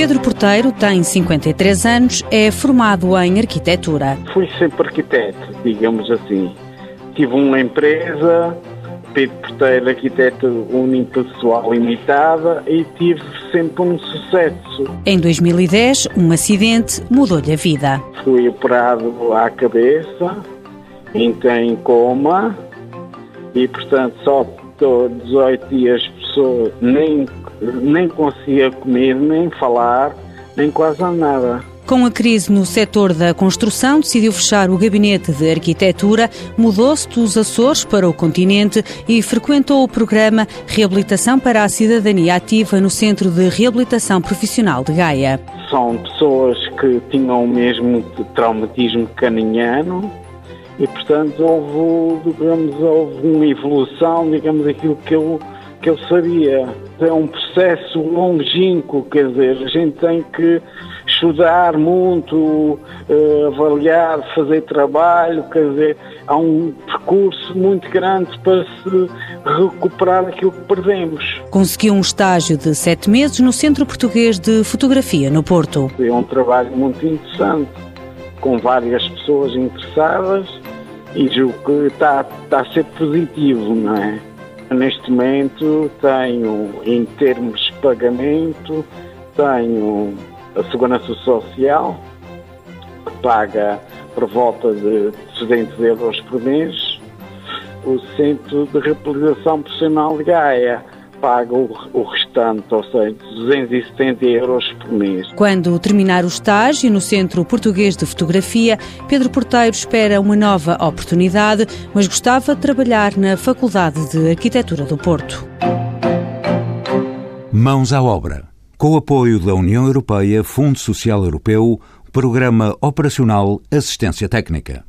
Pedro Porteiro tem 53 anos, é formado em arquitetura. Fui sempre arquiteto, digamos assim. Tive uma empresa, Pedro Porteiro Arquiteto Unipessoal Limitada e tive sempre um sucesso. Em 2010, um acidente mudou-lhe a vida. Fui operado à cabeça, entrei em coma e, portanto, só estou 18 dias pessoa, nem, nem conseguia comer, nem falar, nem quase nada. Com a crise no setor da construção, decidiu fechar o gabinete de arquitetura, mudou-se dos Açores para o continente e frequentou o programa Reabilitação para a Cidadania Ativa no Centro de Reabilitação Profissional de Gaia. São pessoas que tinham o mesmo traumatismo caniniano e, portanto, houve, digamos, houve uma evolução, digamos, aquilo que eu, que eu sabia. É um processo longínquo, quer dizer, a gente tem que estudar muito, eh, avaliar, fazer trabalho, quer dizer, há um percurso muito grande para se recuperar aquilo que perdemos. Conseguiu um estágio de sete meses no Centro Português de Fotografia, no Porto. É um trabalho muito interessante, com várias pessoas interessadas e julgo que está, está a ser positivo, não é? Neste momento tenho, em termos de pagamento, tenho a Segurança Social, que paga por volta de 200 euros por mês, o Centro de Reabilitação Profissional de Gaia paga o, o restante, ou seja, 270 euros por mês. Quando terminar o estágio no Centro Português de Fotografia, Pedro Porteiro espera uma nova oportunidade, mas gostava de trabalhar na Faculdade de Arquitetura do Porto. Mãos à obra com o apoio da União Europeia, Fundo Social Europeu, Programa Operacional Assistência Técnica.